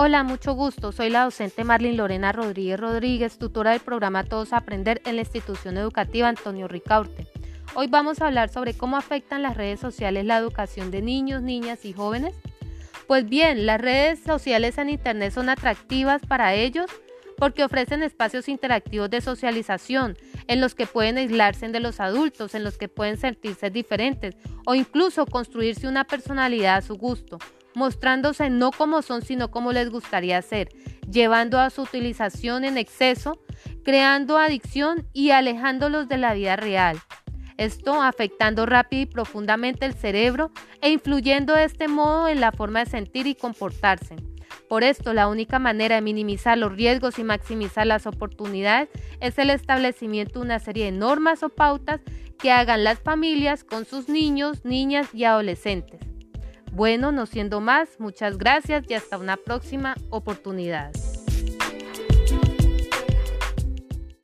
Hola, mucho gusto. Soy la docente Marlene Lorena Rodríguez Rodríguez, tutora del programa Todos Aprender en la institución educativa Antonio Ricaurte. Hoy vamos a hablar sobre cómo afectan las redes sociales la educación de niños, niñas y jóvenes. Pues bien, las redes sociales en Internet son atractivas para ellos porque ofrecen espacios interactivos de socialización en los que pueden aislarse de los adultos, en los que pueden sentirse diferentes o incluso construirse una personalidad a su gusto mostrándose no como son, sino como les gustaría ser, llevando a su utilización en exceso, creando adicción y alejándolos de la vida real. Esto afectando rápido y profundamente el cerebro e influyendo de este modo en la forma de sentir y comportarse. Por esto, la única manera de minimizar los riesgos y maximizar las oportunidades es el establecimiento de una serie de normas o pautas que hagan las familias con sus niños, niñas y adolescentes. Bueno, no siendo más, muchas gracias y hasta una próxima oportunidad.